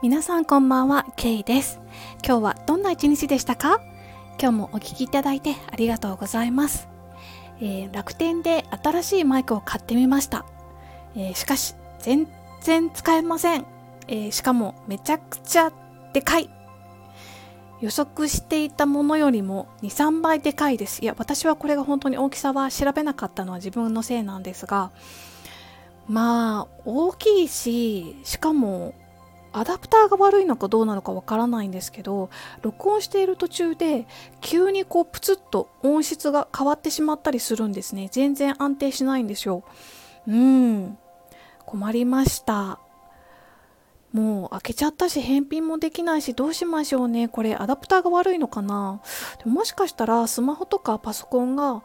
皆さんこんばんは、ケイです。今日はどんな一日でしたか？今日もお聞きいただいてありがとうございます。えー楽天で新しいマイクを買ってみました。えーしかし、全然使えません。えーしかもめちゃくちゃでかい。予測していたものよりも2、3倍でかいです。いや、私はこれが本当に大きさは調べなかったのは自分のせいなんですが、まあ、大きいし、しかも、アダプターが悪いのかどうなのかわからないんですけど、録音している途中で、急にこう、プツッと音質が変わってしまったりするんですね。全然安定しないんですよ。うん。困りました。もう開けちゃったし返品もできないしどうしましょうねこれアダプターが悪いのかなでももしかしたらスマホとかパソコンが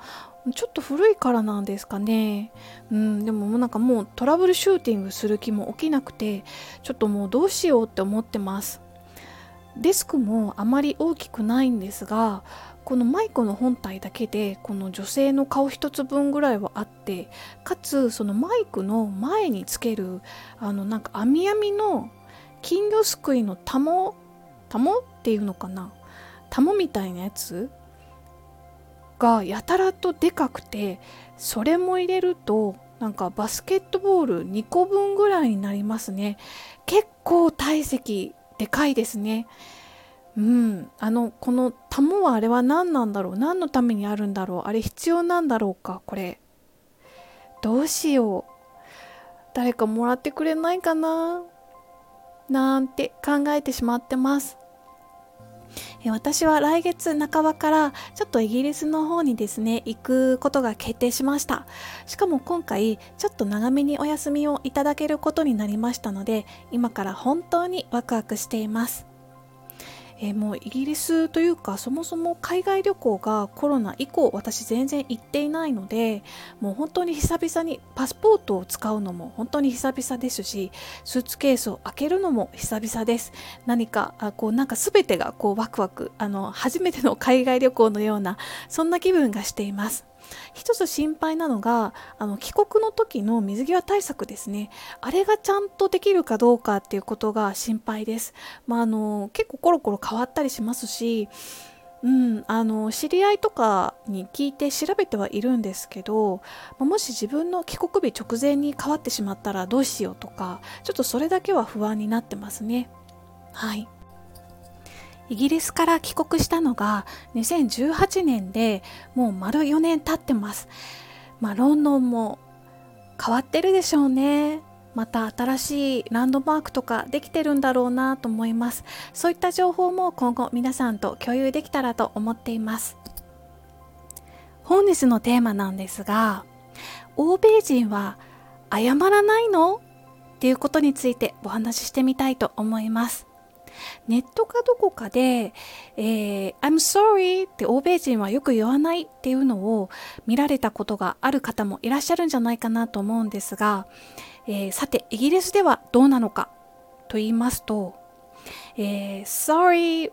ちょっと古いからなんですかね。うんでもなんかもうトラブルシューティングする気も起きなくてちょっともうどうしようって思ってます。デスクもあまり大きくないんですがこのマイクの本体だけでこの女性の顔一つ分ぐらいはあってかつそのマイクの前につけるあのなんか網網の金魚すくいのタモタモっていうのかな。タモみたいなやつがやたらとでかくてそれも入れるとなんかバスケットボール2個分ぐらいになりますね。結構体積でかいですね。うん、あのこのタモはあれは何なんだろう？何のためにあるんだろう？あれ必要なんだろうか？これ。どうしよう。誰かもらってくれないかな？なんて考えてしまってます。私は来月半ばからちょっとイギリスの方にですね行くことが決定しました。しかも今回ちょっと長めにお休みをいただけることになりましたので今から本当にワクワクしています。えーもうイギリスというかそもそも海外旅行がコロナ以降私全然行っていないのでもう本当に久々にパスポートを使うのも本当に久々ですしスーツケースを開けるのも久々です。何かあこうなんか全てがこうワクワクあの初めての海外旅行のようなそんな気分がしています。一つ心配なのがあの帰国の時の水際対策ですね。あれがちゃんとできるかどうかっていうことが心配です、まあ、あの結構コロコロ変わったりしますしうん、あの知り合いとかに聞いて調べてはいるんですけどもし自分の帰国日直前に変わってしまったらどうしようとかちょっとそれだけは不安になってますね。はい。イギリスから帰国したのが2018年でもう丸4年経ってます。まあロンドンも変わってるでしょうね。また新しいランドマークとかできてるんだろうなと思います。そういった情報も今後皆さんと共有できたらと思っています。本日のテーマなんですが、欧米人は謝らないの？っていうことについてお話ししてみたいと思います。ネットかどこかで、えー I'm sorry って欧米人はよく言わないっていうのを見られたことがある方もいらっしゃるんじゃないかなと思うんですが、えーさてイギリスではどうなのかと言いますと、えー sorry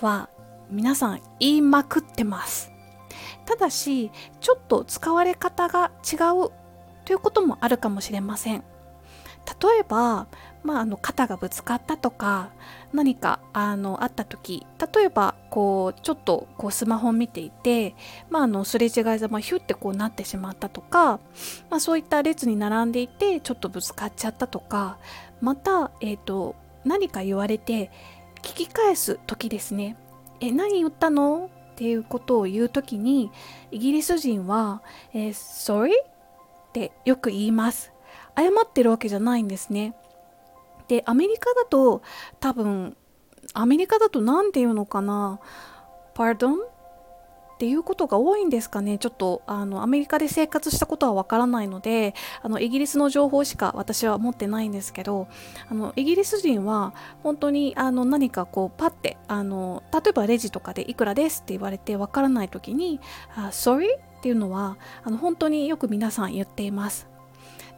は皆さん言いまくってます。ただしちょっと使われ方が違うということもあるかもしれません。例えば、まあ、あの肩がぶつかったとか何かあのあった時例えばこうちょっとこうスマホを見ていて、まあ、あのすれ違いざまヒュッてこうなってしまったとか、まあ、そういった列に並んでいてちょっとぶつかっちゃったとかまた、えー、と何か言われて聞き返す時ですね「え何言ったの?」っていうことを言う時にイギリス人は「えー Sorry?」ってよく言います。謝ってるわけじゃないんですね。でアメリカだと多分アメリカだと何て言うのかな Pardon? っていうことが多いんですかねちょっとあのアメリカで生活したことはわからないのであのイギリスの情報しか私は持ってないんですけどあのイギリス人は本当にあの何かこうパッてあの例えばレジとかでいくらですって言われてわからない時にあ Sorry? っていうのはあの本当によく皆さん言っています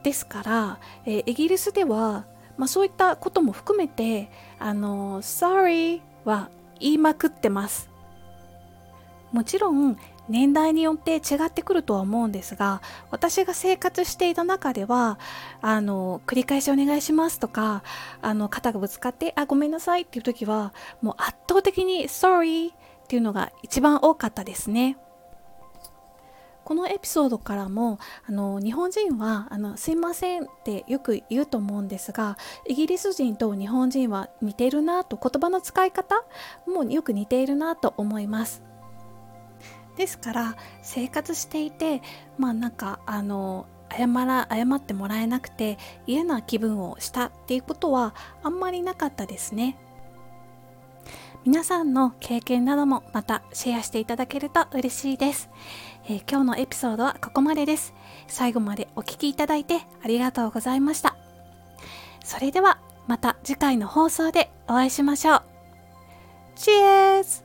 ですから、えーイギリスでは、まあ、そういったことも含めてあの Sorry は言いまくってますもちろん年代によって違ってくるとは思うんですが私が生活していた中ではあの繰り返しお願いしますとかあの肩がぶつかってあごめんなさいっていう時はもう圧倒的に sorry っていうのが一番多かったですね。このエピソードからもあの日本人はあのすいませんってよく言うと思うんですがイギリス人と日本人は似ているなと言葉の使い方もよく似ているなと思います。ですから生活していてまあなんかあの謝ら謝ってもらえなくて嫌な気分をしたっていうことはあんまりなかったですね。皆さんの経験などもまたシェアしていただけると嬉しいです、え、今日のエピソードはここまでです。最後までお聴きいただいてありがとうございました。それではまた次回の放送でお会いしましょう。チェーズ